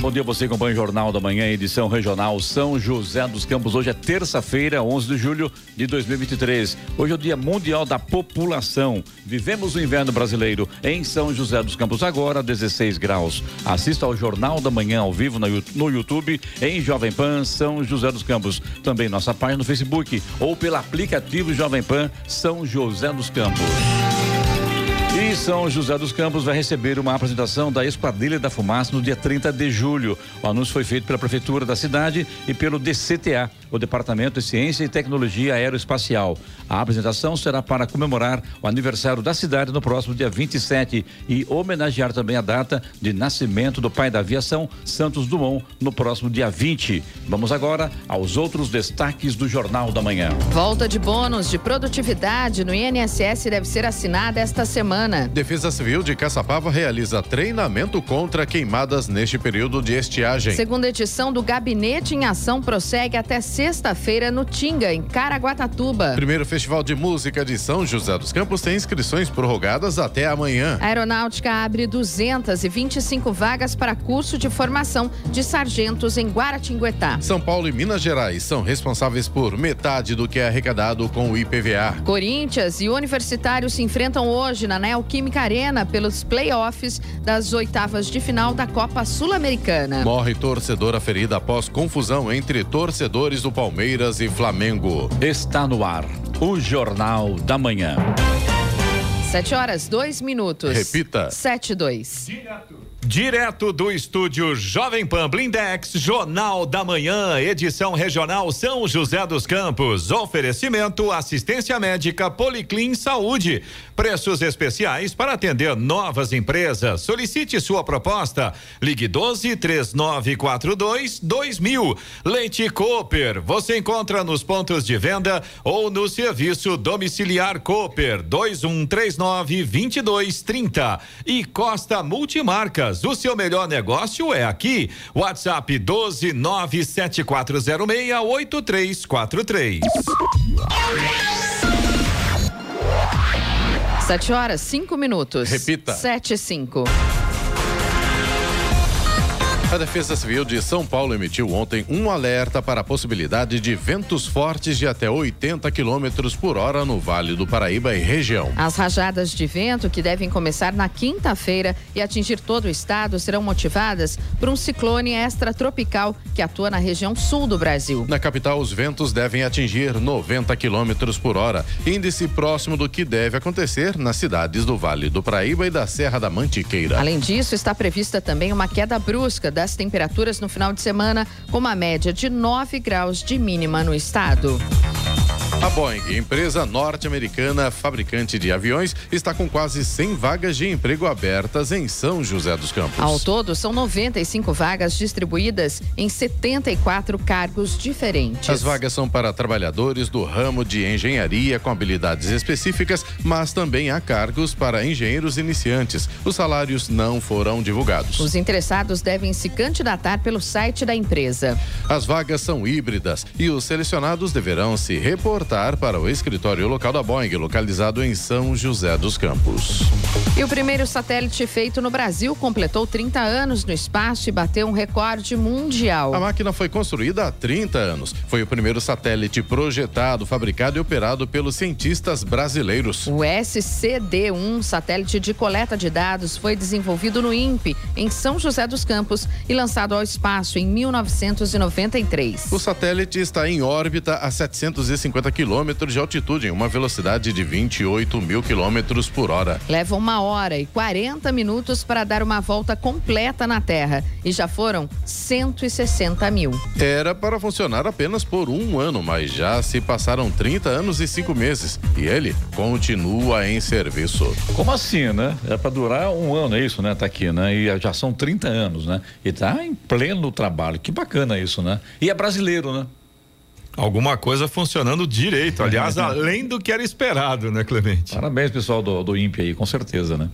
Bom dia você acompanha o Jornal da Manhã, edição regional São José dos Campos. Hoje é terça-feira, 11 de julho de 2023. Hoje é o Dia Mundial da População. Vivemos o inverno brasileiro em São José dos Campos agora, 16 graus. Assista ao Jornal da Manhã ao vivo no YouTube em Jovem Pan São José dos Campos. Também nossa página no Facebook ou pelo aplicativo Jovem Pan São José dos Campos. E São José dos Campos vai receber uma apresentação da Esquadrilha da Fumaça no dia 30 de julho. O anúncio foi feito pela Prefeitura da cidade e pelo DCTA, o Departamento de Ciência e Tecnologia Aeroespacial. A apresentação será para comemorar o aniversário da cidade no próximo dia 27 e homenagear também a data de nascimento do pai da aviação, Santos Dumont, no próximo dia 20. Vamos agora aos outros destaques do Jornal da Manhã. Volta de bônus de produtividade no INSS deve ser assinada esta semana. Defesa Civil de Caçapava realiza treinamento contra queimadas neste período de estiagem. Segunda edição do Gabinete em Ação prossegue até sexta-feira no Tinga, em Caraguatatuba. Primeiro Festival de Música de São José dos Campos tem inscrições prorrogadas até amanhã. A Aeronáutica abre 225 vagas para curso de formação de sargentos em Guaratinguetá. São Paulo e Minas Gerais são responsáveis por metade do que é arrecadado com o IPVA. Corinthians e Universitários se enfrentam hoje na Neoquímica Arena pelos playoffs das oitavas de final da Copa Sul-Americana. Morre torcedora ferida após confusão entre torcedores do Palmeiras e Flamengo. Está no ar o Jornal da Manhã. Sete horas, dois minutos. Repita. Sete, dois. Direto do estúdio Jovem Pan Blindex, Jornal da Manhã, edição regional São José dos Campos. Oferecimento assistência médica Policlin Saúde. Preços especiais para atender novas empresas. Solicite sua proposta. Ligue 12 3942 2000. Leite Cooper. Você encontra nos pontos de venda ou no serviço domiciliar Cooper 2139 2230. E Costa Multimarcas. O seu melhor negócio é aqui. WhatsApp 12 97406 8343. Sete horas, cinco minutos. Repita. Sete, cinco. A Defesa Civil de São Paulo emitiu ontem um alerta para a possibilidade de ventos fortes de até 80 quilômetros por hora no Vale do Paraíba e região. As rajadas de vento, que devem começar na quinta-feira e atingir todo o estado, serão motivadas por um ciclone extratropical que atua na região sul do Brasil. Na capital, os ventos devem atingir 90 quilômetros por hora, índice próximo do que deve acontecer nas cidades do Vale do Paraíba e da Serra da Mantiqueira. Além disso, está prevista também uma queda brusca das temperaturas no final de semana, com uma média de 9 graus de mínima no estado. A Boeing, empresa norte-americana fabricante de aviões, está com quase 100 vagas de emprego abertas em São José dos Campos. Ao todo, são 95 vagas distribuídas em 74 cargos diferentes. As vagas são para trabalhadores do ramo de engenharia com habilidades específicas, mas também há cargos para engenheiros iniciantes. Os salários não foram divulgados. Os interessados devem se candidatar pelo site da empresa. As vagas são híbridas e os selecionados deverão se reportar para o escritório local da Boeing, localizado em São José dos Campos. E o primeiro satélite feito no Brasil completou 30 anos no espaço e bateu um recorde mundial. A máquina foi construída há 30 anos. Foi o primeiro satélite projetado, fabricado e operado pelos cientistas brasileiros. O SCD-1, satélite de coleta de dados, foi desenvolvido no INPE, em São José dos Campos, e lançado ao espaço em 1993. O satélite está em órbita a 750 quilômetros de altitude, em uma velocidade de 28 mil quilômetros por hora. Leva uma hora e 40 minutos para dar uma volta completa na Terra e já foram 160 mil. Era para funcionar apenas por um ano, mas já se passaram 30 anos e 5 meses e ele continua em serviço. Como assim, né? É para durar um ano, é isso, né? Tá aqui, né? E já são 30 anos, né? E tá em pleno trabalho. Que bacana isso, né? E é brasileiro, né? Alguma coisa funcionando direito, aliás, além do que era esperado, né, Clemente? Parabéns, pessoal do, do INPE aí, com certeza, né?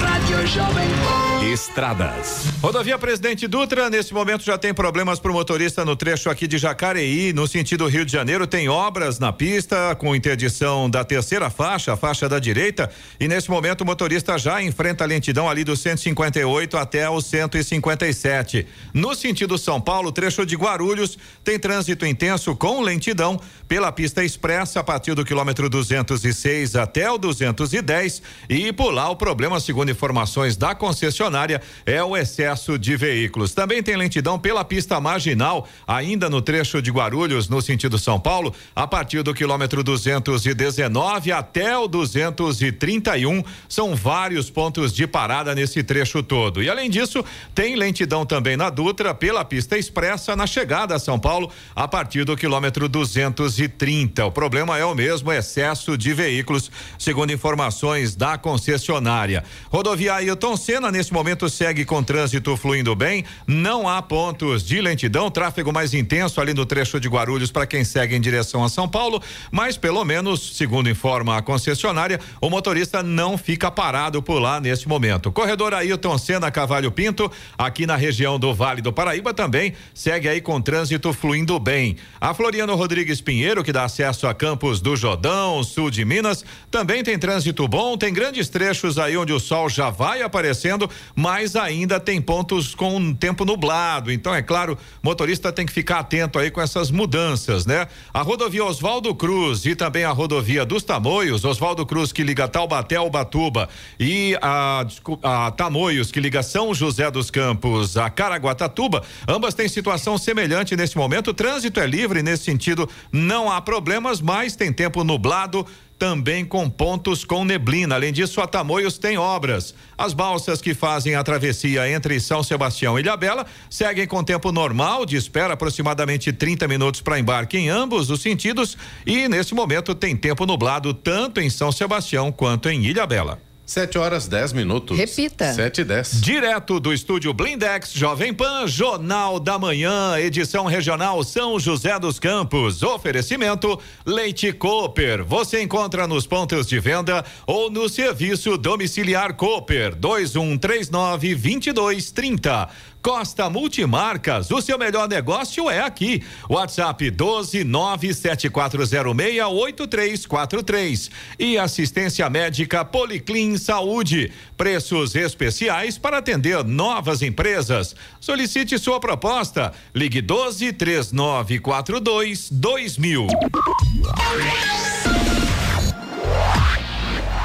Rádio Jovem Pan. Estradas. Rodovia Presidente Dutra, nesse momento já tem problemas para o motorista no trecho aqui de Jacareí, no sentido Rio de Janeiro, tem obras na pista com interdição da terceira faixa, a faixa da direita, e nesse momento o motorista já enfrenta a lentidão ali do 158 até o 157. No sentido São Paulo, trecho de Guarulhos, tem trânsito intenso com lentidão pela pista expressa a partir do quilômetro 206 até o 210 e por lá o problema, segundo informações da concessionária concessionária é o excesso de veículos. Também tem lentidão pela pista marginal, ainda no trecho de Guarulhos, no sentido São Paulo, a partir do quilômetro 219 até o 231. São vários pontos de parada nesse trecho todo. E além disso, tem lentidão também na Dutra pela pista expressa na chegada a São Paulo, a partir do quilômetro 230. O problema é o mesmo excesso de veículos, segundo informações da concessionária. Rodovia Ailton Senna, nesse momento segue com trânsito fluindo bem, não há pontos de lentidão, tráfego mais intenso ali no trecho de Guarulhos para quem segue em direção a São Paulo, mas pelo menos, segundo informa a concessionária, o motorista não fica parado por lá neste momento. Corredor Ailton Senna Cavalho Pinto, aqui na região do Vale do Paraíba também segue aí com trânsito fluindo bem. A Floriano Rodrigues Pinheiro, que dá acesso a Campos do Jordão, sul de Minas, também tem trânsito bom, tem grandes trechos aí onde o sol já vai aparecendo, mas ainda tem pontos com tempo nublado. Então, é claro, motorista tem que ficar atento aí com essas mudanças, né? A rodovia Oswaldo Cruz e também a rodovia dos Tamoios, Oswaldo Cruz que liga Taubaté ao Batuba e a, a Tamoios que liga São José dos Campos a Caraguatatuba, ambas têm situação semelhante nesse momento. O trânsito é livre nesse sentido, não há problemas, mas tem tempo nublado também com pontos com neblina. Além disso, a Tamoios tem obras. As balsas que fazem a travessia entre São Sebastião e Ilhabela seguem com tempo normal, de espera aproximadamente 30 minutos para embarque em ambos os sentidos. E nesse momento tem tempo nublado tanto em São Sebastião quanto em Ilhabela. 7 horas 10 minutos. Repita. 7 e 10. Direto do estúdio Blindex Jovem Pan, Jornal da Manhã, edição regional São José dos Campos. Oferecimento Leite Cooper. Você encontra nos pontos de venda ou no serviço domiciliar Cooper 2139 2230. Costa Multimarcas, o seu melhor negócio é aqui. WhatsApp 12 97406 8343 e assistência médica Policlin Saúde. Preços especiais para atender novas empresas. Solicite sua proposta. Ligue 12 3942 2000.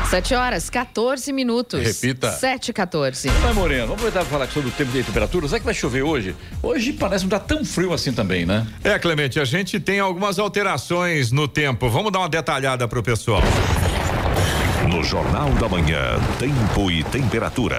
7 horas, 14 minutos. Repita. 7 e 14. Vai, Moreno, vamos aproveitar para falar sobre o tempo de temperatura. Será que vai chover hoje? Hoje parece não estar tão frio assim também, né? É, Clemente, a gente tem algumas alterações no tempo. Vamos dar uma detalhada para o pessoal. No Jornal da Manhã, tempo e temperatura.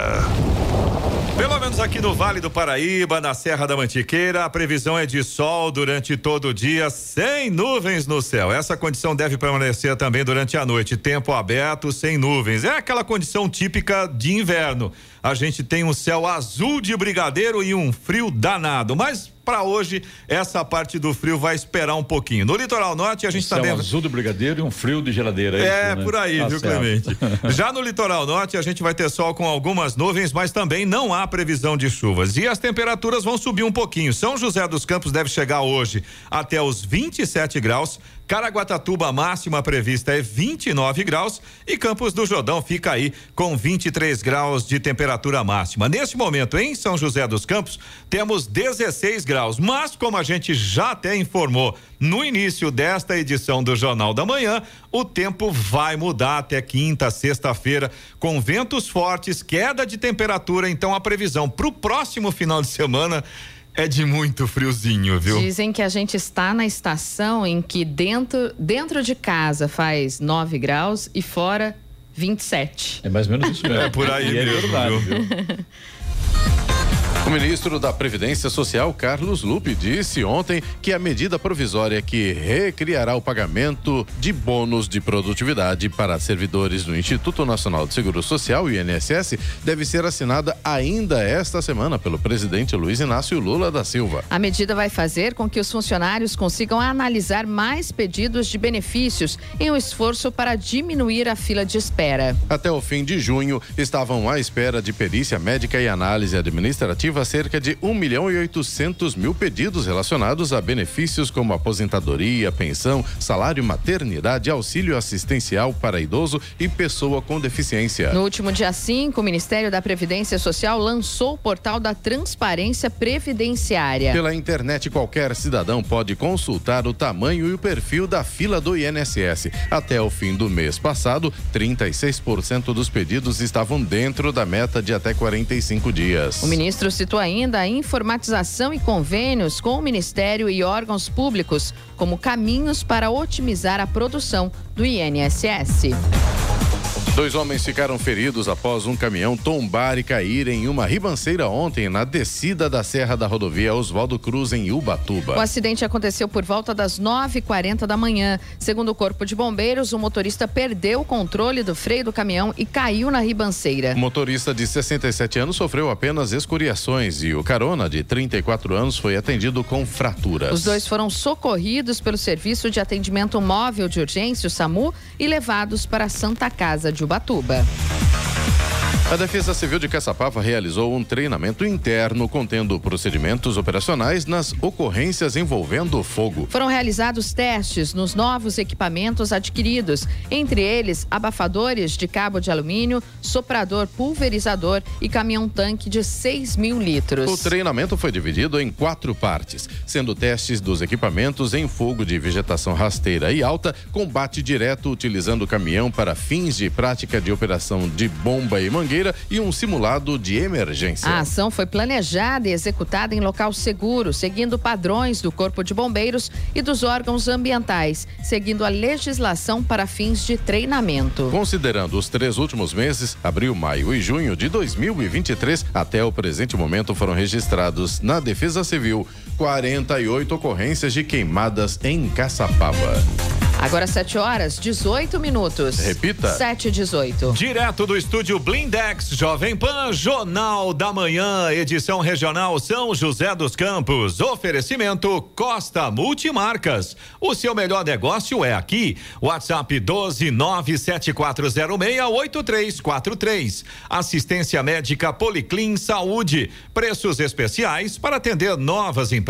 Pelo menos aqui no Vale do Paraíba, na Serra da Mantiqueira, a previsão é de sol durante todo o dia, sem nuvens no céu. Essa condição deve permanecer também durante a noite. Tempo aberto, sem nuvens. É aquela condição típica de inverno. A gente tem um céu azul de brigadeiro e um frio danado. Mas para hoje, essa parte do frio vai esperar um pouquinho. No litoral norte, a gente está vendo. azul do brigadeiro e um frio de geladeira. É, é isso, né? por aí, tá viu, certo. Clemente? Já no litoral norte, a gente vai ter sol com algumas nuvens, mas também não há previsão de chuvas. E as temperaturas vão subir um pouquinho. São José dos Campos deve chegar hoje até os 27 graus. Caraguatatuba, máxima prevista é 29 graus e Campos do Jordão fica aí com 23 graus de temperatura máxima. Neste momento, em São José dos Campos, temos 16 graus, mas como a gente já até informou no início desta edição do Jornal da Manhã, o tempo vai mudar até quinta, sexta-feira, com ventos fortes, queda de temperatura, então a previsão para o próximo final de semana é de muito friozinho, viu? Dizem que a gente está na estação em que dentro, dentro de casa faz 9 graus e fora 27. É mais ou menos isso mesmo. É por aí e mesmo, é verdade, viu? O ministro da Previdência Social, Carlos Lupe, disse ontem que a medida provisória que recriará o pagamento de bônus de produtividade para servidores do Instituto Nacional de Seguro Social, INSS, deve ser assinada ainda esta semana pelo presidente Luiz Inácio Lula da Silva. A medida vai fazer com que os funcionários consigam analisar mais pedidos de benefícios em um esforço para diminuir a fila de espera. Até o fim de junho, estavam à espera de perícia médica e análise administrativa cerca de 1 milhão e 800 mil pedidos relacionados a benefícios como aposentadoria, pensão, salário maternidade, auxílio assistencial para idoso e pessoa com deficiência. No último dia 5, o Ministério da Previdência Social lançou o portal da Transparência Previdenciária. Pela internet, qualquer cidadão pode consultar o tamanho e o perfil da fila do INSS. Até o fim do mês passado, 36% dos pedidos estavam dentro da meta de até 45 dias. O ministro citou ainda a informatização e convênios com o Ministério e órgãos públicos como caminhos para otimizar a produção do INSS. Dois homens ficaram feridos após um caminhão tombar e cair em uma ribanceira ontem na descida da Serra da Rodovia Oswaldo Cruz, em Ubatuba. O acidente aconteceu por volta das 9h40 da manhã. Segundo o Corpo de Bombeiros, o motorista perdeu o controle do freio do caminhão e caiu na ribanceira. O motorista de 67 anos sofreu apenas escoriações e o carona, de 34 anos, foi atendido com fraturas. Os dois foram socorridos pelo Serviço de Atendimento Móvel de Urgência, o SAMU, e levados para a Santa Casa de Ubatuba. A Defesa Civil de Caçapava realizou um treinamento interno contendo procedimentos operacionais nas ocorrências envolvendo fogo. Foram realizados testes nos novos equipamentos adquiridos, entre eles abafadores de cabo de alumínio, soprador pulverizador e caminhão-tanque de 6 mil litros. O treinamento foi dividido em quatro partes, sendo testes dos equipamentos em fogo de vegetação rasteira e alta, combate direto utilizando o caminhão para fins de prática de operação de bomba e mangueira e um simulado de emergência. A ação foi planejada e executada em local seguro, seguindo padrões do Corpo de Bombeiros e dos órgãos ambientais, seguindo a legislação para fins de treinamento. Considerando os três últimos meses, abril, maio e junho de 2023, até o presente momento foram registrados na Defesa Civil 48 ocorrências de queimadas em Caçapava. Agora 7 horas, 18 minutos. Repita. 7 e 18. Direto do estúdio Blindex, Jovem Pan, Jornal da Manhã, edição regional São José dos Campos. Oferecimento Costa Multimarcas. O seu melhor negócio é aqui. WhatsApp 12974068343. Assistência médica Policlin Saúde. Preços especiais para atender novas empresas.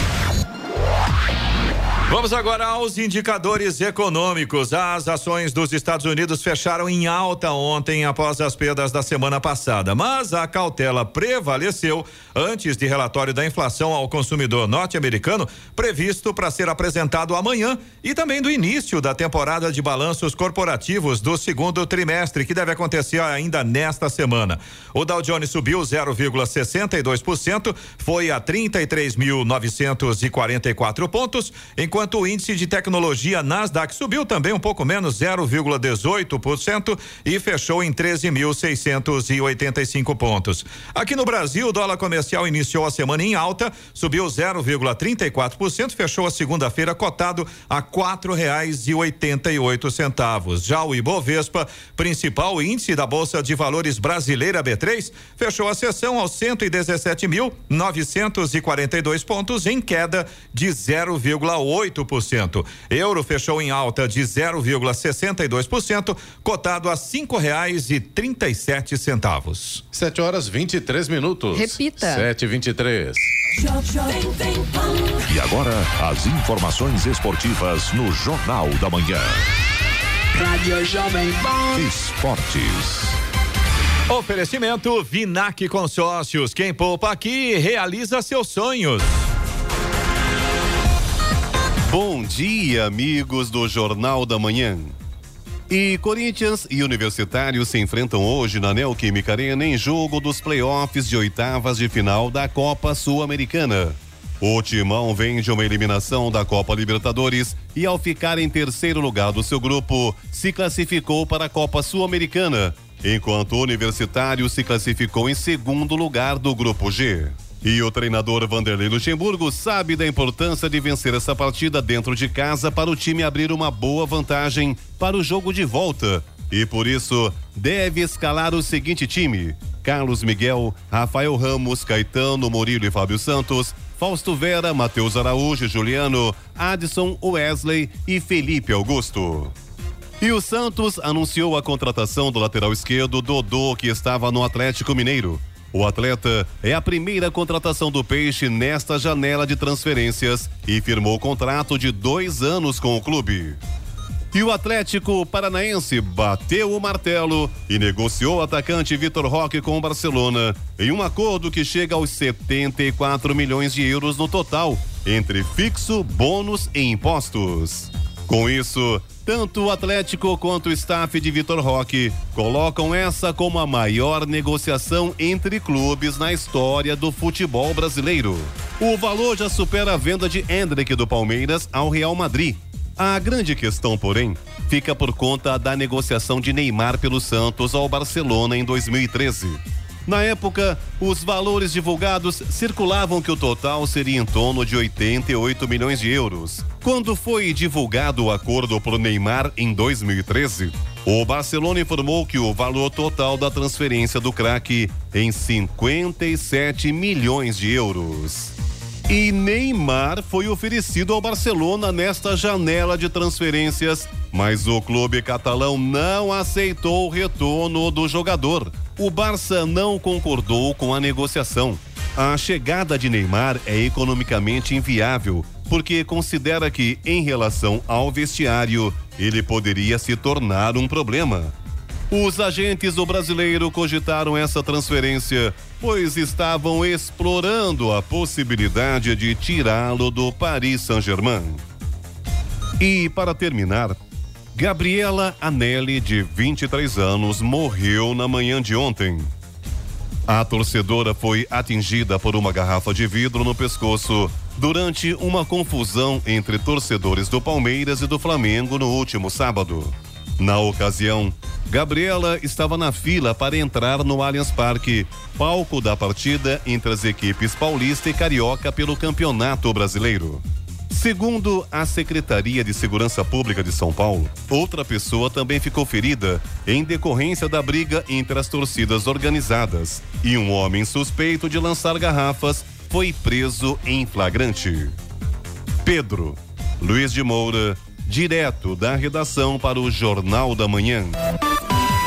Vamos agora aos indicadores econômicos. As ações dos Estados Unidos fecharam em alta ontem após as perdas da semana passada, mas a cautela prevaleceu antes de relatório da inflação ao consumidor norte-americano previsto para ser apresentado amanhã e também do início da temporada de balanços corporativos do segundo trimestre que deve acontecer ainda nesta semana. O Dow Jones subiu 0,62%, foi a 33.944 pontos, enquanto enquanto o índice de tecnologia Nasdaq subiu também um pouco menos, 0,18% e fechou em 13.685 pontos. Aqui no Brasil, o dólar comercial iniciou a semana em alta, subiu 0,34%, fechou a segunda-feira cotado a oito centavos. Já o Ibovespa, principal índice da Bolsa de Valores brasileira B3, fechou a sessão aos 117.942 pontos em queda de 0,8 8%. Euro fechou em alta de 0,62%, cotado a cinco reais e trinta e sete centavos. 7 horas 23 minutos. Repita. 7 e 23 E agora, as informações esportivas no Jornal da Manhã. Rádio Jovem Pan. Esportes. Oferecimento Vinac Consórcios. Quem poupa aqui realiza seus sonhos. Bom dia, amigos do Jornal da Manhã. E Corinthians e Universitário se enfrentam hoje na Neoquímica Arena em jogo dos playoffs de oitavas de final da Copa Sul-Americana. O Timão vem de uma eliminação da Copa Libertadores e, ao ficar em terceiro lugar do seu grupo, se classificou para a Copa Sul-Americana, enquanto o Universitário se classificou em segundo lugar do grupo G. E o treinador Vanderlei Luxemburgo sabe da importância de vencer essa partida dentro de casa para o time abrir uma boa vantagem para o jogo de volta. E por isso, deve escalar o seguinte time: Carlos Miguel, Rafael Ramos, Caetano, Murilo e Fábio Santos, Fausto Vera, Matheus Araújo, Juliano, Adson, Wesley e Felipe Augusto. E o Santos anunciou a contratação do lateral esquerdo Dodô, que estava no Atlético Mineiro. O atleta é a primeira contratação do Peixe nesta janela de transferências e firmou contrato de dois anos com o clube. E o Atlético Paranaense bateu o martelo e negociou o atacante Vitor Roque com o Barcelona em um acordo que chega aos 74 milhões de euros no total, entre fixo, bônus e impostos. Com isso, tanto o Atlético quanto o staff de Vitor Roque colocam essa como a maior negociação entre clubes na história do futebol brasileiro. O valor já supera a venda de Hendrick do Palmeiras ao Real Madrid. A grande questão, porém, fica por conta da negociação de Neymar pelo Santos ao Barcelona em 2013. Na época, os valores divulgados circulavam que o total seria em torno de 88 milhões de euros. Quando foi divulgado o acordo por Neymar em 2013, o Barcelona informou que o valor total da transferência do craque em 57 milhões de euros. E Neymar foi oferecido ao Barcelona nesta janela de transferências, mas o clube catalão não aceitou o retorno do jogador. O Barça não concordou com a negociação. A chegada de Neymar é economicamente inviável, porque considera que, em relação ao vestiário, ele poderia se tornar um problema. Os agentes do brasileiro cogitaram essa transferência, pois estavam explorando a possibilidade de tirá-lo do Paris Saint-Germain. E, para terminar, Gabriela Anelli, de 23 anos, morreu na manhã de ontem. A torcedora foi atingida por uma garrafa de vidro no pescoço durante uma confusão entre torcedores do Palmeiras e do Flamengo no último sábado. Na ocasião, Gabriela estava na fila para entrar no Allianz Parque, palco da partida entre as equipes paulista e carioca pelo Campeonato Brasileiro. Segundo a Secretaria de Segurança Pública de São Paulo, outra pessoa também ficou ferida em decorrência da briga entre as torcidas organizadas e um homem suspeito de lançar garrafas foi preso em flagrante. Pedro Luiz de Moura, direto da redação para o Jornal da Manhã.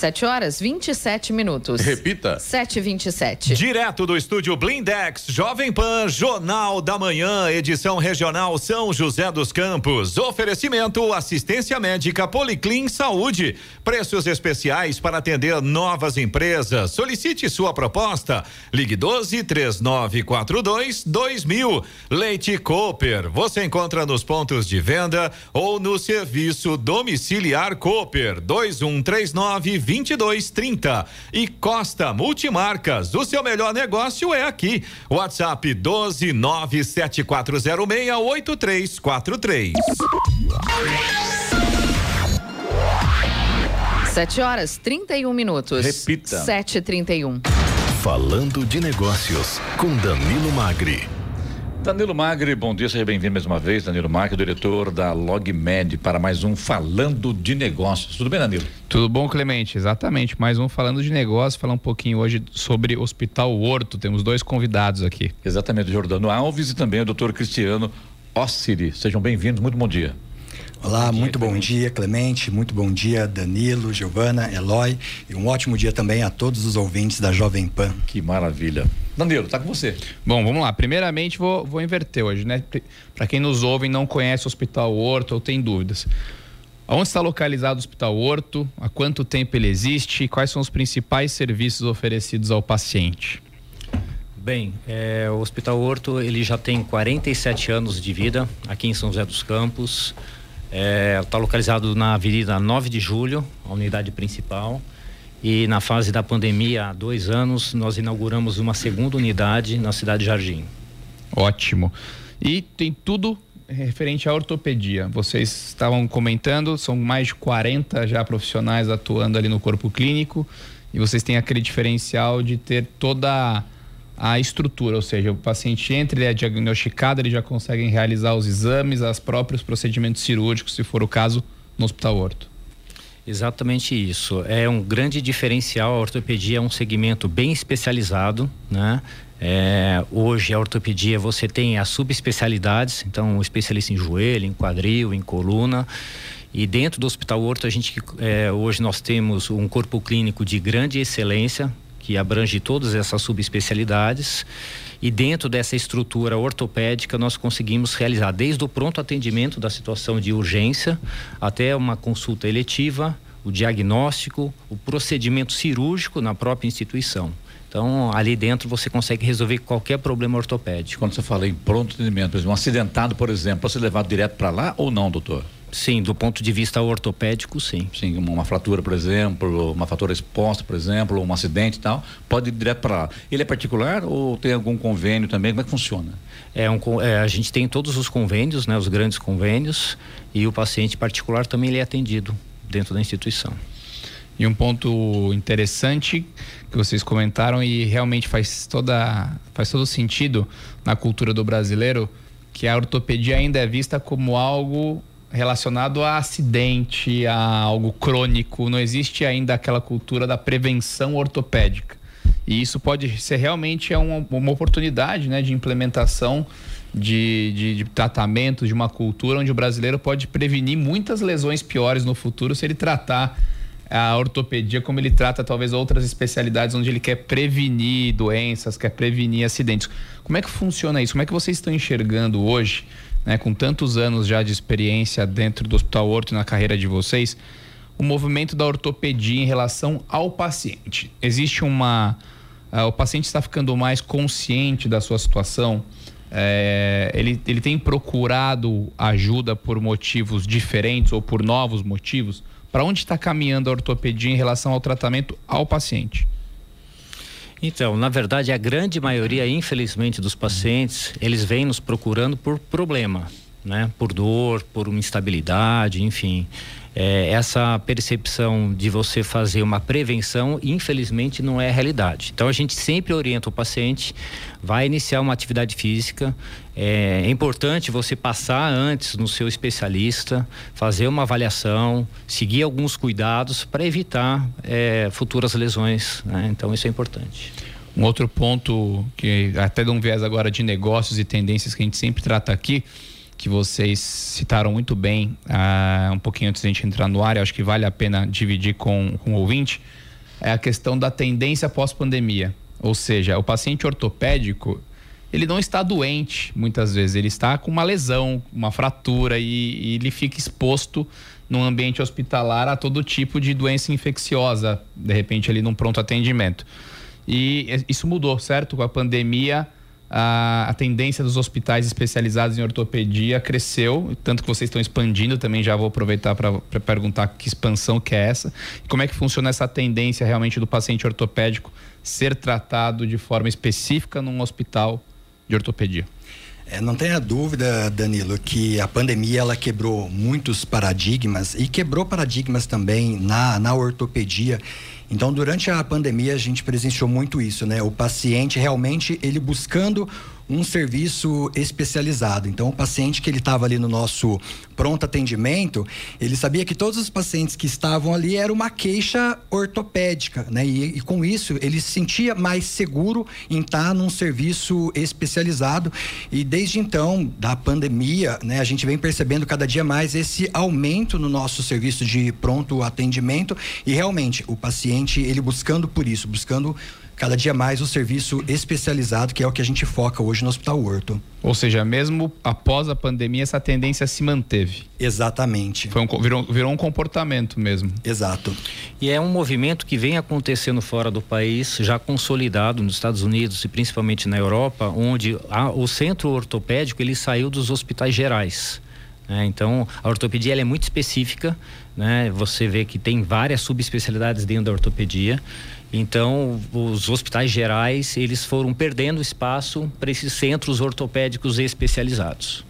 7 horas 27 minutos. Repita. 7 e 27 Direto do estúdio Blindex, Jovem Pan, Jornal da Manhã, edição regional São José dos Campos. Oferecimento assistência médica Policlin Saúde. Preços especiais para atender novas empresas. Solicite sua proposta. Ligue 12 3942 2000. Leite Cooper. Você encontra nos pontos de venda ou no serviço domiciliar Cooper 2139 2230. E Costa Multimarcas, o seu melhor negócio é aqui. WhatsApp 12 97406 8343. 7 horas 31 minutos. Repita. 7 e 31 Falando de negócios com Danilo Magri. Danilo Magri, bom dia, seja bem-vindo mais uma vez. Danilo Magri, diretor da LogMed, para mais um Falando de Negócios. Tudo bem, Danilo? Tudo bom, Clemente? Exatamente. Mais um Falando de Negócios, falar um pouquinho hoje sobre Hospital Horto. Temos dois convidados aqui. Exatamente, Jordano Alves e também o doutor Cristiano Ossiri. Sejam bem-vindos, muito bom dia. Olá, bom dia, muito bom dia, Clemente. Muito bom dia, Danilo, Giovana, Eloy. E um ótimo dia também a todos os ouvintes da Jovem Pan. Que maravilha. Danilo, tá com você. Bom, vamos lá. Primeiramente, vou, vou inverter hoje, né? Para quem nos ouve e não conhece o Hospital Horto ou tem dúvidas. Onde está localizado o Hospital Horto? Há quanto tempo ele existe? E quais são os principais serviços oferecidos ao paciente? Bem, é, o Hospital Horto ele já tem 47 anos de vida aqui em São José dos Campos. Está é, tá localizado na Avenida 9 de Julho, a unidade principal. E na fase da pandemia, há dois anos, nós inauguramos uma segunda unidade na cidade de Jardim. Ótimo. E tem tudo referente à ortopedia. Vocês estavam comentando, são mais de 40 já profissionais atuando ali no corpo clínico. E vocês têm aquele diferencial de ter toda a estrutura, ou seja, o paciente entra, ele é diagnosticado, ele já consegue realizar os exames, os próprios procedimentos cirúrgicos, se for o caso, no Hospital Horto. Exatamente isso. É um grande diferencial. A ortopedia é um segmento bem especializado, né? É, hoje a ortopedia você tem as subespecialidades, então um especialista em joelho, em quadril, em coluna. E dentro do Hospital Horto a gente é, hoje nós temos um corpo clínico de grande excelência, que abrange todas essas subespecialidades. E dentro dessa estrutura ortopédica, nós conseguimos realizar desde o pronto atendimento da situação de urgência até uma consulta eletiva, o diagnóstico, o procedimento cirúrgico na própria instituição. Então, ali dentro você consegue resolver qualquer problema ortopédico. Quando você fala em pronto atendimento, por exemplo, um acidentado, por exemplo, pode ser levado direto para lá ou não, doutor? Sim, do ponto de vista ortopédico, sim. Sim, uma fratura, por exemplo, uma fratura exposta, por exemplo, um acidente e tal, pode ir direto para lá. Ele é particular ou tem algum convênio também? Como é que funciona? É um, é, a gente tem todos os convênios, né, os grandes convênios, e o paciente particular também ele é atendido dentro da instituição. E um ponto interessante que vocês comentaram e realmente faz toda faz todo sentido na cultura do brasileiro que a ortopedia ainda é vista como algo relacionado a acidente, a algo crônico. Não existe ainda aquela cultura da prevenção ortopédica. E isso pode ser realmente é uma, uma oportunidade né, de implementação de, de, de tratamento, de uma cultura onde o brasileiro pode prevenir muitas lesões piores no futuro se ele tratar a ortopedia como ele trata talvez outras especialidades onde ele quer prevenir doenças, quer prevenir acidentes. Como é que funciona isso? Como é que vocês estão enxergando hoje né, com tantos anos já de experiência dentro do Hospital Horto na carreira de vocês, o movimento da ortopedia em relação ao paciente. Existe uma. Uh, o paciente está ficando mais consciente da sua situação. É, ele, ele tem procurado ajuda por motivos diferentes ou por novos motivos? Para onde está caminhando a ortopedia em relação ao tratamento ao paciente? Então, na verdade, a grande maioria, infelizmente, dos pacientes, eles vêm nos procurando por problema, né? Por dor, por uma instabilidade, enfim. É, essa percepção de você fazer uma prevenção, infelizmente, não é realidade. Então, a gente sempre orienta o paciente, vai iniciar uma atividade física. É, é importante você passar antes no seu especialista, fazer uma avaliação, seguir alguns cuidados para evitar é, futuras lesões. Né? Então, isso é importante. Um outro ponto que até de um viés agora de negócios e tendências que a gente sempre trata aqui que vocês citaram muito bem uh, um pouquinho antes de a gente entrar no ar, eu acho que vale a pena dividir com, com o ouvinte, é a questão da tendência pós-pandemia. Ou seja, o paciente ortopédico, ele não está doente muitas vezes, ele está com uma lesão, uma fratura e, e ele fica exposto num ambiente hospitalar a todo tipo de doença infecciosa, de repente ali num pronto atendimento. E isso mudou, certo? Com a pandemia, a, a, tendência dos hospitais especializados em ortopedia cresceu, tanto que vocês estão expandindo, também já vou aproveitar para perguntar que expansão que é essa, como é que funciona essa tendência realmente do paciente ortopédico ser tratado de forma específica num hospital de ortopedia. É, não tenha dúvida, Danilo, que a pandemia ela quebrou muitos paradigmas e quebrou paradigmas também na, na ortopedia. Então, durante a pandemia, a gente presenciou muito isso, né? O paciente realmente ele buscando um serviço especializado. Então, o paciente que ele estava ali no nosso pronto atendimento, ele sabia que todos os pacientes que estavam ali era uma queixa ortopédica, né? E, e com isso ele se sentia mais seguro em estar num serviço especializado. E desde então, da pandemia, né, a gente vem percebendo cada dia mais esse aumento no nosso serviço de pronto atendimento e realmente o paciente ele buscando por isso, buscando cada dia mais o serviço especializado, que é o que a gente foca hoje no Hospital Horto. Ou seja, mesmo após a pandemia, essa tendência se manteve. Exatamente. Foi um, virou, virou um comportamento mesmo. Exato. E é um movimento que vem acontecendo fora do país, já consolidado nos Estados Unidos e principalmente na Europa, onde a, o centro ortopédico ele saiu dos hospitais gerais. Né? então, a ortopedia é muito específica, né? Você vê que tem várias subespecialidades dentro da ortopedia. Então, os hospitais gerais, eles foram perdendo espaço para esses centros ortopédicos especializados.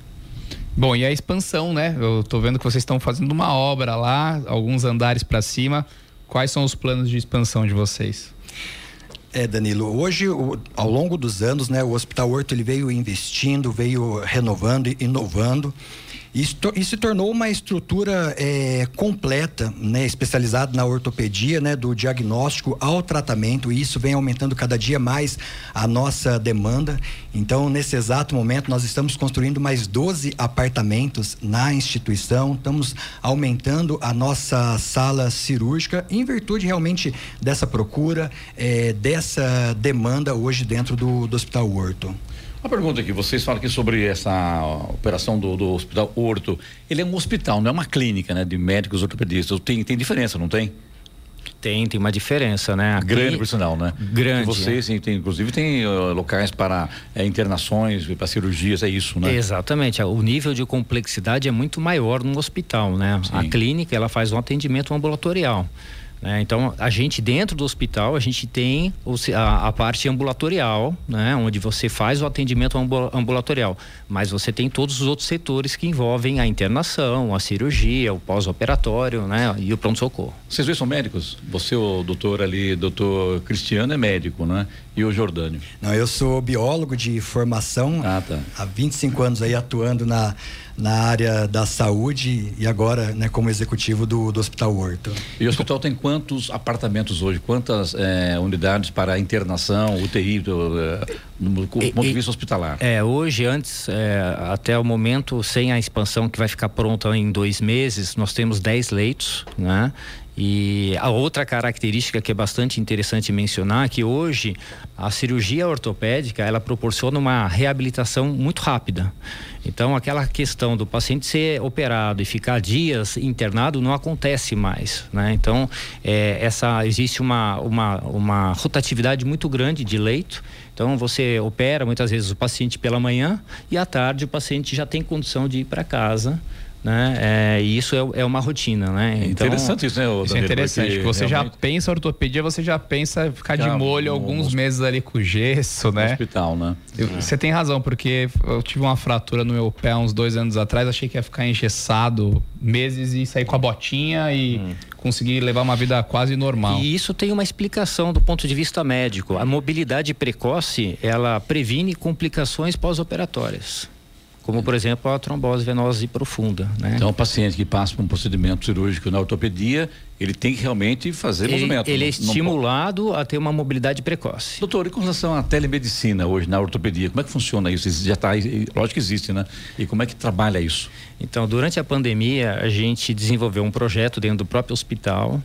Bom, e a expansão, né? Eu estou vendo que vocês estão fazendo uma obra lá, alguns andares para cima. Quais são os planos de expansão de vocês? É, Danilo, hoje, ao longo dos anos, né, o Hospital Horto ele veio investindo, veio renovando e inovando. Isso, isso se tornou uma estrutura é, completa, né, especializada na ortopedia, né, do diagnóstico ao tratamento, e isso vem aumentando cada dia mais a nossa demanda. Então, nesse exato momento, nós estamos construindo mais 12 apartamentos na instituição, estamos aumentando a nossa sala cirúrgica em virtude realmente dessa procura, é, dessa demanda hoje dentro do, do Hospital Horto. Uma pergunta aqui, vocês falam aqui sobre essa operação do, do Hospital Horto. Ele é um hospital, não é uma clínica, né, de médicos ortopedistas. Tem, tem diferença, não tem? Tem, tem uma diferença, né? Aqui, Grande, por sinal, né? Grande. vocês, é. tem, inclusive, tem uh, locais para é, internações, para cirurgias, é isso, né? Exatamente. O nível de complexidade é muito maior no hospital, né? Sim. A clínica, ela faz um atendimento ambulatorial. Né? Então, a gente dentro do hospital, a gente tem a, a, parte ambulatorial, né? onde você faz o atendimento ambulatorial, mas você tem todos os outros setores que envolvem a internação, a cirurgia, o pós-operatório né? e o pronto-socorro. Vocês dois são médicos? Você, o doutor ali, doutor Cristiano, é médico, né? E o Jordânio? Não, eu sou biólogo de formação, ah, tá. há 25 anos aí atuando na na área da saúde e agora né, como executivo do, do Hospital Horto. E o hospital tem quantos apartamentos hoje? Quantas é, unidades para internação, UTI, do, é, no ponto de vista hospitalar? É, hoje, antes, é, até o momento, sem a expansão que vai ficar pronta em dois meses, nós temos 10 leitos, né? E a outra característica que é bastante interessante mencionar é que hoje a cirurgia ortopédica ela proporciona uma reabilitação muito rápida. Então aquela questão do paciente ser operado e ficar dias internado não acontece mais, né? Então é, essa existe uma, uma, uma rotatividade muito grande de leito. Então você opera muitas vezes o paciente pela manhã e à tarde o paciente já tem condição de ir para casa né? É, e isso é, é, uma rotina, né? É então, interessante isso, né? Danilo, isso é interessante. Você realmente... já pensa ortopedia, você já pensa ficar de molho alguns meses ali com gesso, né? hospital, né? Eu, é. Você tem razão, porque eu tive uma fratura no meu pé uns dois anos atrás, achei que ia ficar engessado meses e sair com a botinha e hum. conseguir levar uma vida quase normal. E isso tem uma explicação do ponto de vista médico. A mobilidade precoce, ela previne complicações pós-operatórias como por exemplo a trombose venosa profunda. Né? Então, o paciente que passa por um procedimento cirúrgico na ortopedia, ele tem que realmente fazer ele, movimento. Ele é estimulado a ter uma mobilidade precoce. Doutor, e com relação à telemedicina hoje na ortopedia, como é que funciona isso? Já está, lógico que existe, né? E como é que trabalha isso? Então, durante a pandemia, a gente desenvolveu um projeto dentro do próprio hospital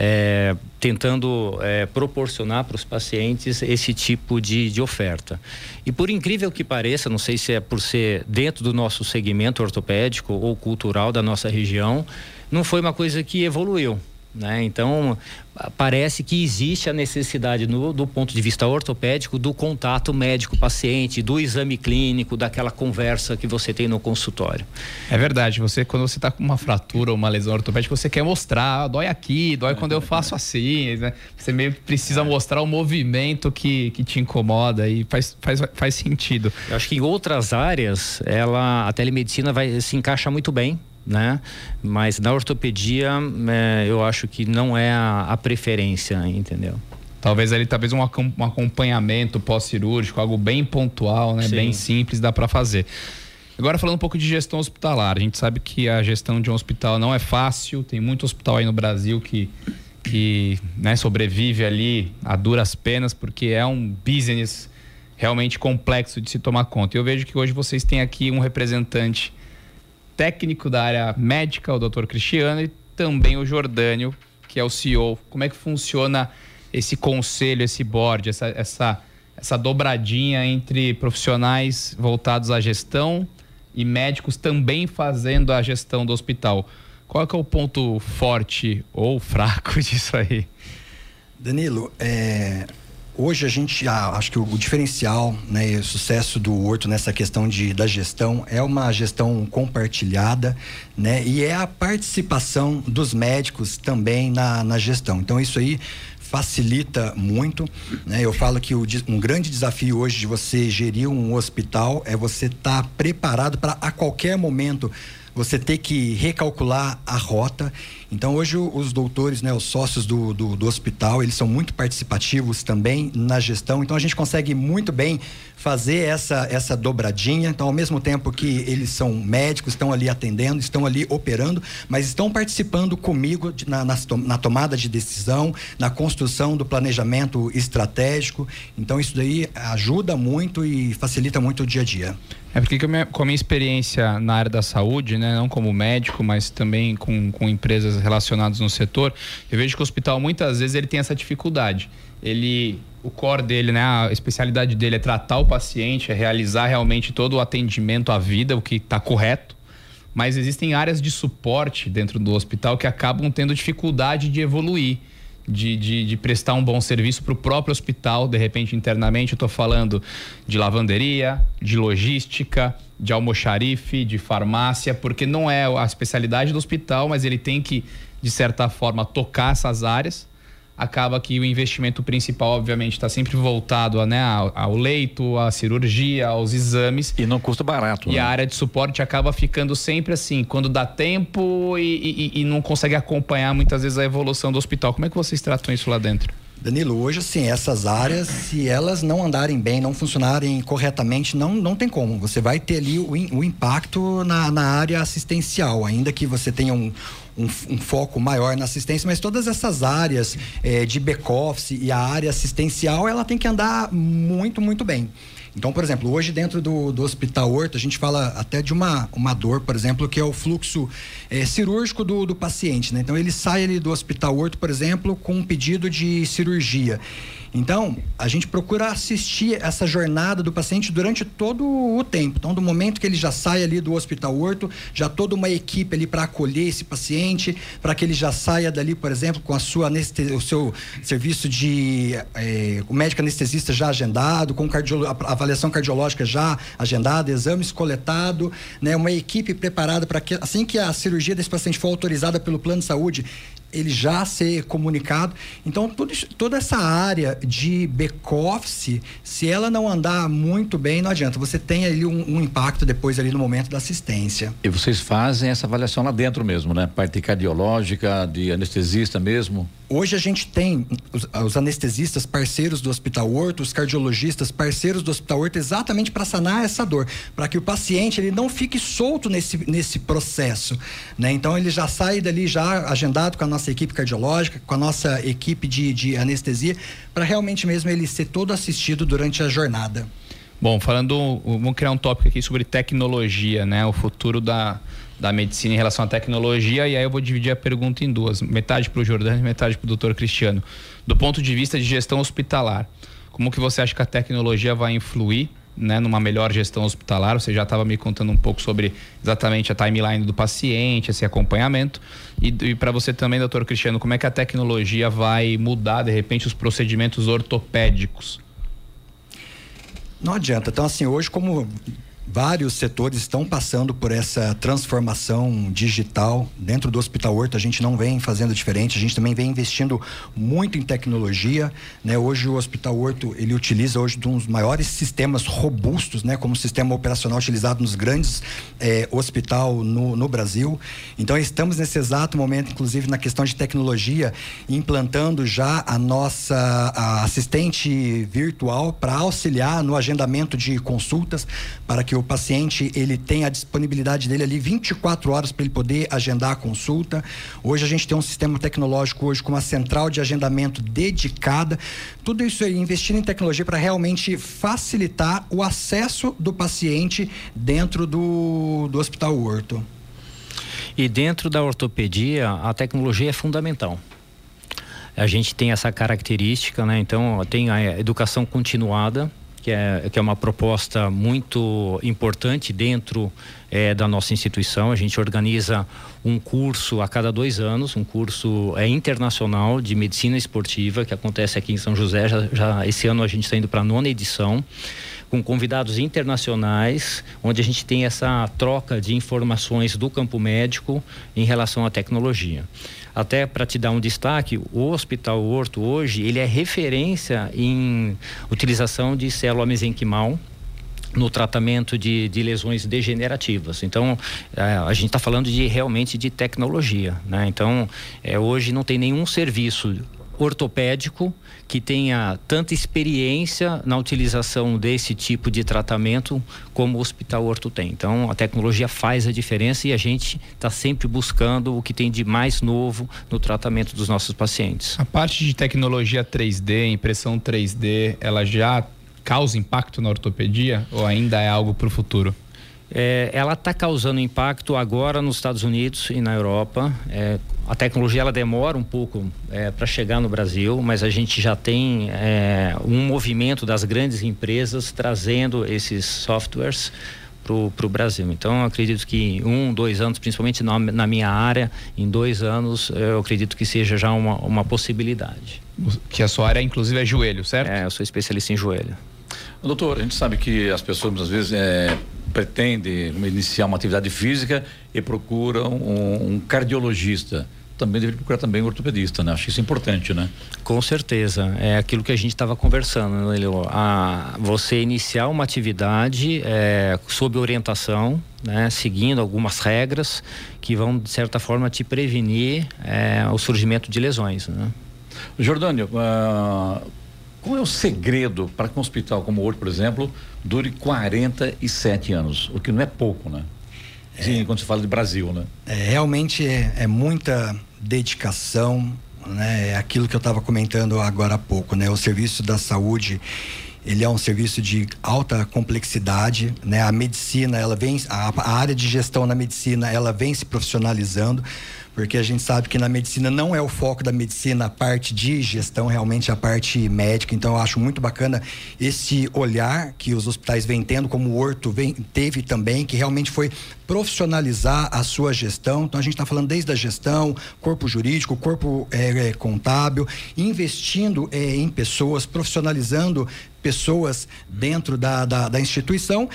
é, tentando é, proporcionar para os pacientes esse tipo de, de oferta. E por incrível que pareça, não sei se é por ser dentro do nosso segmento ortopédico ou cultural da nossa região, não foi uma coisa que evoluiu. Né? Então, parece que existe a necessidade, no, do ponto de vista ortopédico, do contato médico-paciente, do exame clínico, daquela conversa que você tem no consultório. É verdade. Você, quando você está com uma fratura ou uma lesão ortopédica, você quer mostrar, ah, dói aqui, dói quando eu faço assim. Né? Você meio precisa mostrar o movimento que, que te incomoda e faz, faz, faz sentido. Eu acho que em outras áreas, ela, a telemedicina vai, se encaixa muito bem né? Mas na ortopedia, é, eu acho que não é a, a preferência, entendeu? Talvez ali, talvez um, um acompanhamento pós-cirúrgico, algo bem pontual, né? Bem simples, dá para fazer. Agora falando um pouco de gestão hospitalar, a gente sabe que a gestão de um hospital não é fácil, tem muito hospital aí no Brasil que, que né, sobrevive ali a duras penas, porque é um business realmente complexo de se tomar conta. Eu vejo que hoje vocês têm aqui um representante técnico da área médica, o Dr. Cristiano, e também o Jordânio, que é o CEO. Como é que funciona esse conselho, esse board, essa, essa, essa dobradinha entre profissionais voltados à gestão e médicos também fazendo a gestão do hospital? Qual é, é o ponto forte ou fraco disso aí? Danilo, é, Hoje a gente ah, acho que o, o diferencial, né, e o sucesso do Horto nessa questão de, da gestão é uma gestão compartilhada, né, e é a participação dos médicos também na, na gestão. Então isso aí facilita muito. Né? Eu falo que o, um grande desafio hoje de você gerir um hospital é você estar tá preparado para a qualquer momento você ter que recalcular a rota. Então, hoje, os doutores, né, os sócios do, do, do, hospital, eles são muito participativos também na gestão. Então, a gente consegue muito bem fazer essa, essa dobradinha. Então, ao mesmo tempo que eles são médicos, estão ali atendendo, estão ali operando, mas estão participando comigo na, na, na tomada de decisão, na construção do planejamento estratégico. Então, isso daí ajuda muito e facilita muito o dia a dia. É porque com a minha experiência na área da saúde, né, não como médico, mas também com, com empresas relacionadas no setor, eu vejo que o hospital muitas vezes ele tem essa dificuldade. Ele o core dele, né, a especialidade dele é tratar o paciente, é realizar realmente todo o atendimento à vida, o que está correto. Mas existem áreas de suporte dentro do hospital que acabam tendo dificuldade de evoluir. De, de, de, prestar um bom serviço para o próprio hospital, de repente internamente. Estou falando de lavanderia, de logística, de almoxarife, de farmácia, porque não é a especialidade do hospital, mas ele tem que, de certa forma, tocar essas áreas acaba que o investimento principal, obviamente, está sempre voltado né, ao, leito, à cirurgia, aos exames. E não custa barato. E né? a área de suporte acaba ficando sempre assim, quando dá tempo e, e, e não consegue acompanhar muitas vezes a evolução do hospital. Como é que vocês tratam isso lá dentro? Danilo, hoje assim, essas áreas, se elas não andarem bem, não funcionarem corretamente, não, não tem como. Você vai ter ali o, o impacto na, na área assistencial, ainda que você tenha um, um, um, foco maior na assistência, mas todas essas áreas é, de back-office e a área assistencial, ela tem que andar muito, muito bem. Então, por exemplo, hoje dentro do, do Hospital Horto, a gente fala até de uma, uma dor, por exemplo, que é o fluxo é, cirúrgico do, do paciente. Né? Então, ele sai ali do Hospital Horto, por exemplo, com um pedido de cirurgia. Então, a gente procura assistir essa jornada do paciente durante todo o tempo. Então, do momento que ele já sai ali do Hospital Horto, já toda uma equipe ali para acolher esse paciente, para que ele já saia dali, por exemplo, com a sua o seu serviço de eh, o médico anestesista já agendado, com a avaliação cardiológica já agendada, exames coletados, né, uma equipe preparada para que assim que a cirurgia desse paciente for autorizada pelo plano de saúde, ele já ser comunicado. Então, tudo, toda essa área de back-office, se ela não andar muito bem, não adianta. Você tem ali um, um, impacto depois ali no momento da assistência. E vocês fazem essa avaliação lá dentro mesmo, né? Parte cardiológica, de anestesista mesmo? Hoje a gente tem os, anestesistas parceiros do Hospital Horto, os cardiologistas parceiros do Hospital Horto, exatamente para sanar essa dor, para que o paciente ele não fique solto nesse, nesse processo, né? Então ele já sai dali já agendado com a nossa equipe cardiológica, com a nossa equipe de, de anestesia, para realmente mesmo ele ser todo assistido durante a jornada. Bom, falando, vamos criar um tópico aqui sobre tecnologia, né? O futuro da da medicina em relação à tecnologia, e aí eu vou dividir a pergunta em duas: metade para o Jordano e metade para o doutor Cristiano. Do ponto de vista de gestão hospitalar, como que você acha que a tecnologia vai influir né, numa melhor gestão hospitalar? Você já estava me contando um pouco sobre exatamente a timeline do paciente, esse acompanhamento. E, e para você também, doutor Cristiano, como é que a tecnologia vai mudar, de repente, os procedimentos ortopédicos? Não adianta. Então, assim, hoje, como Vários setores estão passando por essa transformação digital. Dentro do Hospital Horto, a gente não vem fazendo diferente, a gente também vem investindo muito em tecnologia. Né? Hoje, o Hospital Horto ele utiliza hoje um dos maiores sistemas robustos, né? como sistema operacional utilizado nos grandes eh, hospital no, no Brasil. Então, estamos nesse exato momento, inclusive na questão de tecnologia, implantando já a nossa a assistente virtual para auxiliar no agendamento de consultas, para que o paciente ele tem a disponibilidade dele ali 24 horas para ele poder agendar a consulta. Hoje a gente tem um sistema tecnológico hoje com uma central de agendamento dedicada. Tudo isso investindo em tecnologia para realmente facilitar o acesso do paciente dentro do, do Hospital Horto. E dentro da ortopedia, a tecnologia é fundamental a gente tem essa característica, né? Então tem a educação continuada, que é, que é uma proposta muito importante dentro é, da nossa instituição. A gente organiza um curso a cada dois anos, um curso é, internacional de medicina esportiva que acontece aqui em São José. Já, já esse ano a gente está indo para a nona edição com convidados internacionais, onde a gente tem essa troca de informações do campo médico em relação à tecnologia. Até para te dar um destaque, o Hospital Horto hoje ele é referência em utilização de célula mesenquimal no tratamento de, de, lesões degenerativas. Então, é, a gente está falando de realmente de tecnologia, né? Então, é, hoje não tem nenhum serviço ortopédico que tenha tanta experiência na utilização desse tipo de tratamento como o Hospital Horto tem. Então, a tecnologia faz a diferença e a gente está sempre buscando o que tem de mais novo no tratamento dos nossos pacientes. A parte de tecnologia 3D, impressão 3D, ela já causa impacto na ortopedia ou ainda é algo para o futuro? É, ela está causando impacto agora nos Estados Unidos e na Europa. É, a tecnologia ela demora um pouco é, para chegar no Brasil, mas a gente já tem é, um movimento das grandes empresas trazendo esses softwares para o Brasil. Então, eu acredito que um, dois anos, principalmente na, na, minha área, em dois anos, eu acredito que seja já uma, uma possibilidade. Que a sua área, inclusive, é joelho, certo? É, eu sou especialista em joelho. Doutor, a gente sabe que as pessoas, muitas vezes, é, pretendem iniciar uma atividade física e procuram um, um cardiologista também deveria procurar também um ortopedista, né? Acho isso importante, né? Com certeza. É aquilo que a gente estava conversando, né, Leo? A, você iniciar uma atividade é, sob orientação, né? Seguindo algumas regras que vão, de certa forma, te prevenir é, o surgimento de lesões, né? Jordânio, uh, qual é o segredo para que um hospital como o Horto, por exemplo, dure 47 anos? O que não é pouco, né? Sim, é, quando se fala de Brasil, né? É, realmente é, é muita dedicação, né? É aquilo que eu estava comentando agora há pouco, né? O serviço da saúde ele é um serviço de alta complexidade, né? A medicina, ela vem, a, a área de gestão na medicina, ela vem se profissionalizando porque a gente sabe que na medicina não é o foco da medicina a parte de gestão, realmente a parte médica. Então eu acho muito bacana esse olhar que os hospitais vêm tendo, como o Horto vem, teve também, que realmente foi profissionalizar a sua gestão. Então a gente está falando desde a gestão, corpo jurídico, corpo é, é, contábil, investindo é, em pessoas, profissionalizando pessoas dentro da, da, da instituição.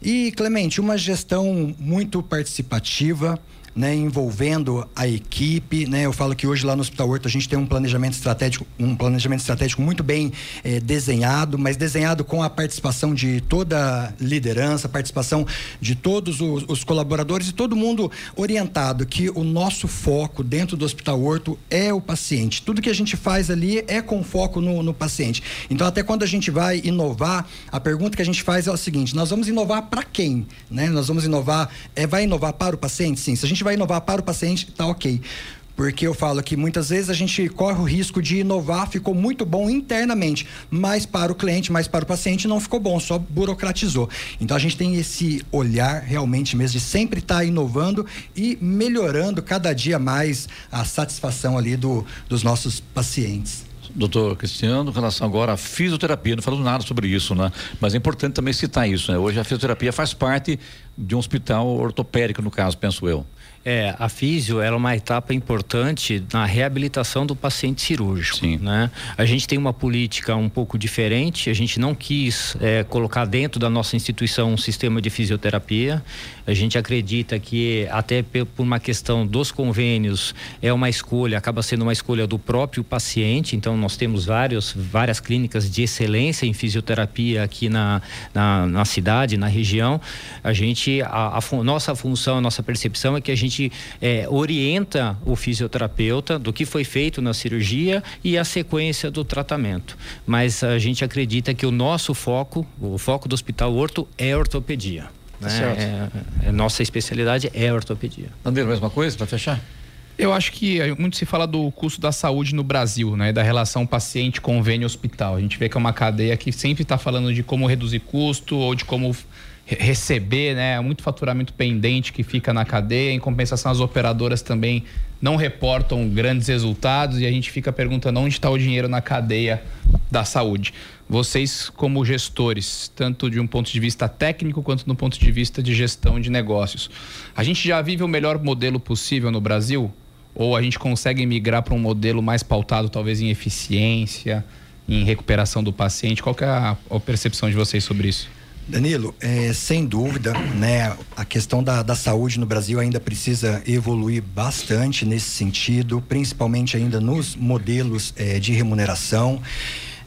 E, Clemente, uma gestão muito participativa né, envolvendo a equipe, né? Eu falo que hoje lá no Hospital Horto a gente tem um planejamento estratégico, um planejamento estratégico muito bem eh, desenhado, mas desenhado com a participação de toda a liderança, participação de todos os, os, colaboradores e todo mundo orientado que o nosso foco dentro do Hospital Horto é o paciente. Tudo que a gente faz ali é com foco no, no paciente. Então até quando a gente vai inovar, a pergunta que a gente faz é o seguinte: nós vamos inovar para quem, né? Nós vamos inovar, é, vai inovar para o paciente? Sim. Se a gente gente vai inovar para o paciente, tá ok. Porque eu falo que muitas vezes a gente corre o risco de inovar, ficou muito bom internamente, mas para o cliente, mas para o paciente não ficou bom, só burocratizou. Então a gente tem esse olhar realmente mesmo de sempre estar tá inovando e melhorando cada dia mais a satisfação ali do, dos nossos pacientes doutor Cristiano, em relação agora à fisioterapia, não falamos nada sobre isso, né? Mas é importante também citar isso, né? Hoje a fisioterapia faz parte de um hospital ortopédico, no caso, penso eu. É, a físio é uma etapa importante na reabilitação do paciente cirúrgico. Sim. Né? A gente tem uma política um pouco diferente, a gente não quis é, colocar dentro da nossa instituição um sistema de fisioterapia. A gente acredita que, até por uma questão dos convênios, é uma escolha, acaba sendo uma escolha do próprio paciente. Então, nós temos vários, várias clínicas de excelência em fisioterapia aqui na, na, na cidade, na região. A gente, a, a nossa função, a nossa percepção é que a gente gente é, orienta o fisioterapeuta do que foi feito na cirurgia e a sequência do tratamento. Mas a gente acredita que o nosso foco, o foco do Hospital Horto é ortopedia. Tá né? É, é, nossa especialidade é ortopedia. André, mesma coisa para fechar? Eu acho que muito se fala do custo da saúde no Brasil, né? Da relação paciente convênio hospital. A gente vê que é uma cadeia que sempre está falando de como reduzir custo ou de como receber, né? Muito faturamento pendente que fica na cadeia. Em compensação, as operadoras também não reportam grandes resultados e a gente fica perguntando onde está o dinheiro na cadeia da saúde. Vocês, como gestores, tanto de um ponto de vista técnico quanto no ponto de vista de gestão de negócios, a gente já vive o melhor modelo possível no Brasil? Ou a gente consegue migrar para um modelo mais pautado, talvez, em eficiência, em recuperação do paciente? Qual é a, percepção de vocês sobre isso? Danilo, é, sem dúvida, né, a questão da, da saúde no Brasil ainda precisa evoluir bastante nesse sentido, principalmente ainda nos modelos é, de remuneração.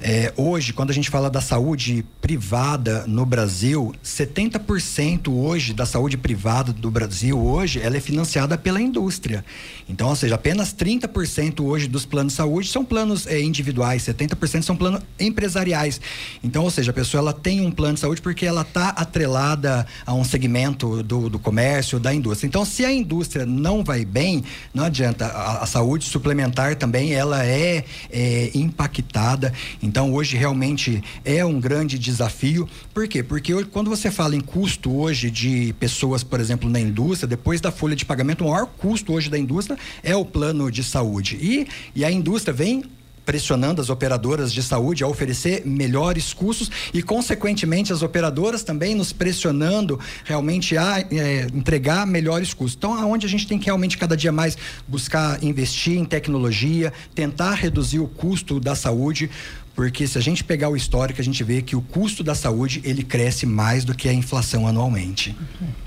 É, hoje, quando a gente fala da saúde privada no Brasil, 70% hoje da saúde privada do Brasil hoje ela é financiada pela indústria. Então, ou seja, apenas 30% hoje dos planos de saúde são planos é, individuais, 70% são planos empresariais. Então, ou seja, a pessoa ela tem um plano de saúde porque ela está atrelada a um segmento do, do comércio, da indústria. Então, se a indústria não vai bem, não adianta. A, a saúde suplementar também ela é, é impactada. Então, hoje realmente é um grande desafio. Por quê? Porque quando você fala em custo hoje de pessoas, por exemplo, na indústria, depois da folha de pagamento, o maior custo hoje da indústria é o plano de saúde. E, e a indústria vem pressionando as operadoras de saúde a oferecer melhores custos e, consequentemente, as operadoras também nos pressionando realmente a é, entregar melhores custos. Então, aonde a gente tem que realmente cada dia mais buscar investir em tecnologia, tentar reduzir o custo da saúde, porque se a gente pegar o histórico, a gente vê que o custo da saúde ele cresce mais do que a inflação anualmente.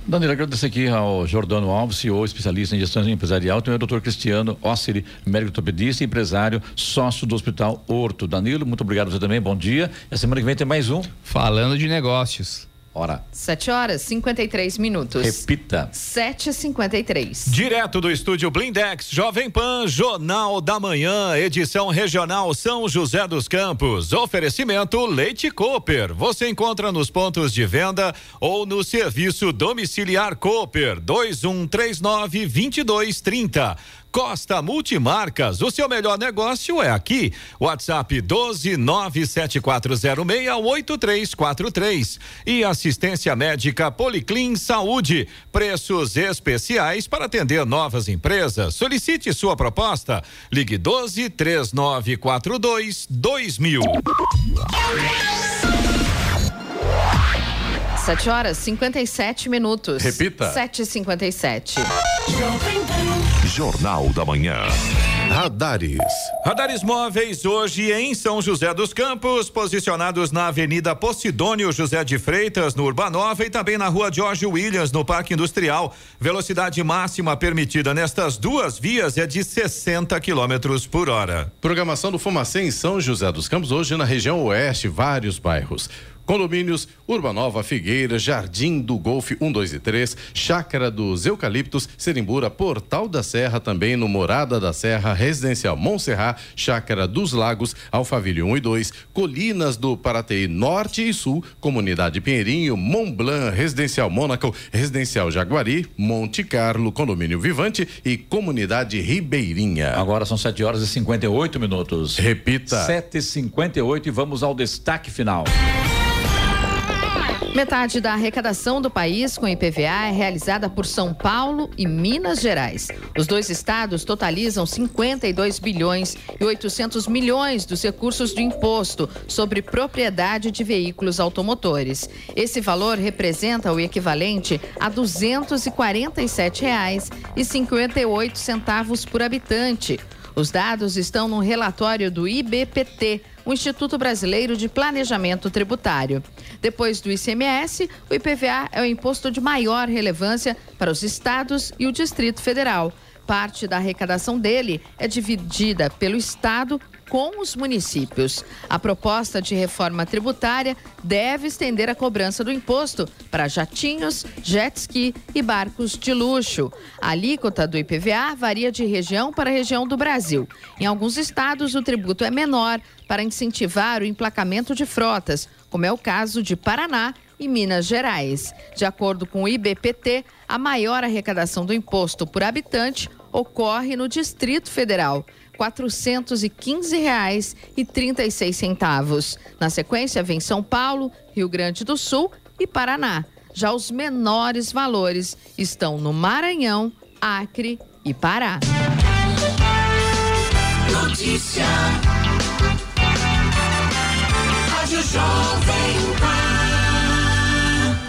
Danilo, agradeço aqui ao Jordano Alves, CEO, especialista em gestão empresarial, também o doutor Cristiano Ossiri, médico ortopedista, empresário, sócio do Hospital Horto. Danilo, muito obrigado você também, bom dia. E a semana que vem tem mais um. Falando de negócios. Hora. 7 horas 53 minutos. Repita. 7h53. Direto do estúdio Blindex, Jovem Pan, Jornal da Manhã, edição regional São José dos Campos. Oferecimento Leite Cooper. Você encontra nos pontos de venda ou no serviço domiciliar Cooper 2139 2230. Costa Multimarcas, o seu melhor negócio é aqui. WhatsApp 12974068343 e assistência médica Policlin Saúde. Preços especiais para atender novas empresas. Solicite sua proposta. Ligue 12 3942 2000. 7 horas 57 minutos. Repita. 7h57. Jornal da Manhã. Radares. Radares móveis hoje em São José dos Campos, posicionados na Avenida Posidônio José de Freitas, no Urbanova e também na Rua Jorge Williams, no Parque Industrial. Velocidade máxima permitida nestas duas vias é de 60 quilômetros por hora. Programação do Fumacê em São José dos Campos, hoje na região oeste, vários bairros. Condomínios Urbanova, Figueira, Jardim do Golfe 1, 2 e 3, Chácara dos Eucaliptos, Serimbura, Portal da Serra, também no Morada da Serra, Residencial Montserrat, Chácara dos Lagos, Alphaville 1 e 2, Colinas do Paratei Norte e Sul, Comunidade Pinheirinho, Mont Blanc, Residencial Mônaco, Residencial Jaguari, Monte Carlo, Condomínio Vivante e Comunidade Ribeirinha. Agora são 7 horas e 58 minutos. Repita. 7 e 58 e vamos ao destaque final. Metade da arrecadação do país com IPVA é realizada por São Paulo e Minas Gerais. Os dois estados totalizam 52 bilhões e 800 milhões dos recursos do imposto sobre propriedade de veículos automotores. Esse valor representa o equivalente a R$ 247,58 por habitante. Os dados estão no relatório do IBPT, o Instituto Brasileiro de Planejamento Tributário. Depois do ICMS, o IPVA é o imposto de maior relevância para os estados e o Distrito Federal. Parte da arrecadação dele é dividida pelo Estado com os municípios. A proposta de reforma tributária deve estender a cobrança do imposto para jatinhos, jet ski e barcos de luxo. A alíquota do IPVA varia de região para região do Brasil. Em alguns estados, o tributo é menor para incentivar o emplacamento de frotas, como é o caso de Paraná e Minas Gerais. De acordo com o IBPT, a maior arrecadação do imposto por habitante ocorre no Distrito Federal. R$ 415,36. Na sequência, vem São Paulo, Rio Grande do Sul e Paraná. Já os menores valores estão no Maranhão, Acre e Pará. Notícia. Rádio Jovem Pan.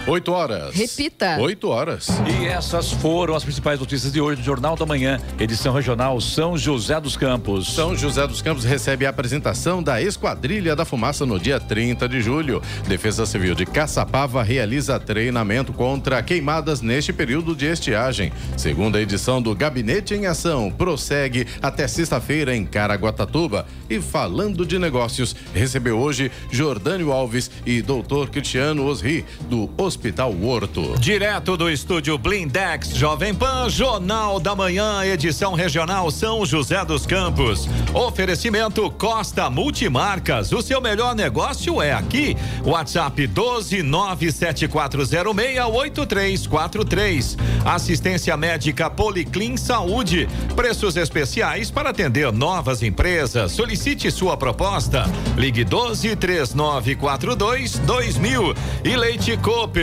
8 horas. Repita. 8 horas. E essas foram as principais notícias de hoje do Jornal da Manhã, edição regional São José dos Campos. São José dos Campos recebe a apresentação da Esquadrilha da Fumaça no dia 30 de julho. Defesa Civil de Caçapava realiza treinamento contra queimadas neste período de estiagem. Segunda edição do Gabinete em Ação prossegue até sexta-feira em Caraguatatuba. E falando de negócios, recebeu hoje Jordânio Alves e Doutor Cristiano Osri, do Hospital Horto. Direto do estúdio Blindex Jovem Pan, Jornal da Manhã, edição regional São José dos Campos. Oferecimento Costa Multimarcas. O seu melhor negócio é aqui. WhatsApp 12974068343. Assistência médica Policlin Saúde. Preços especiais para atender novas empresas. Solicite sua proposta. Ligue 12 3942 2000. E Leite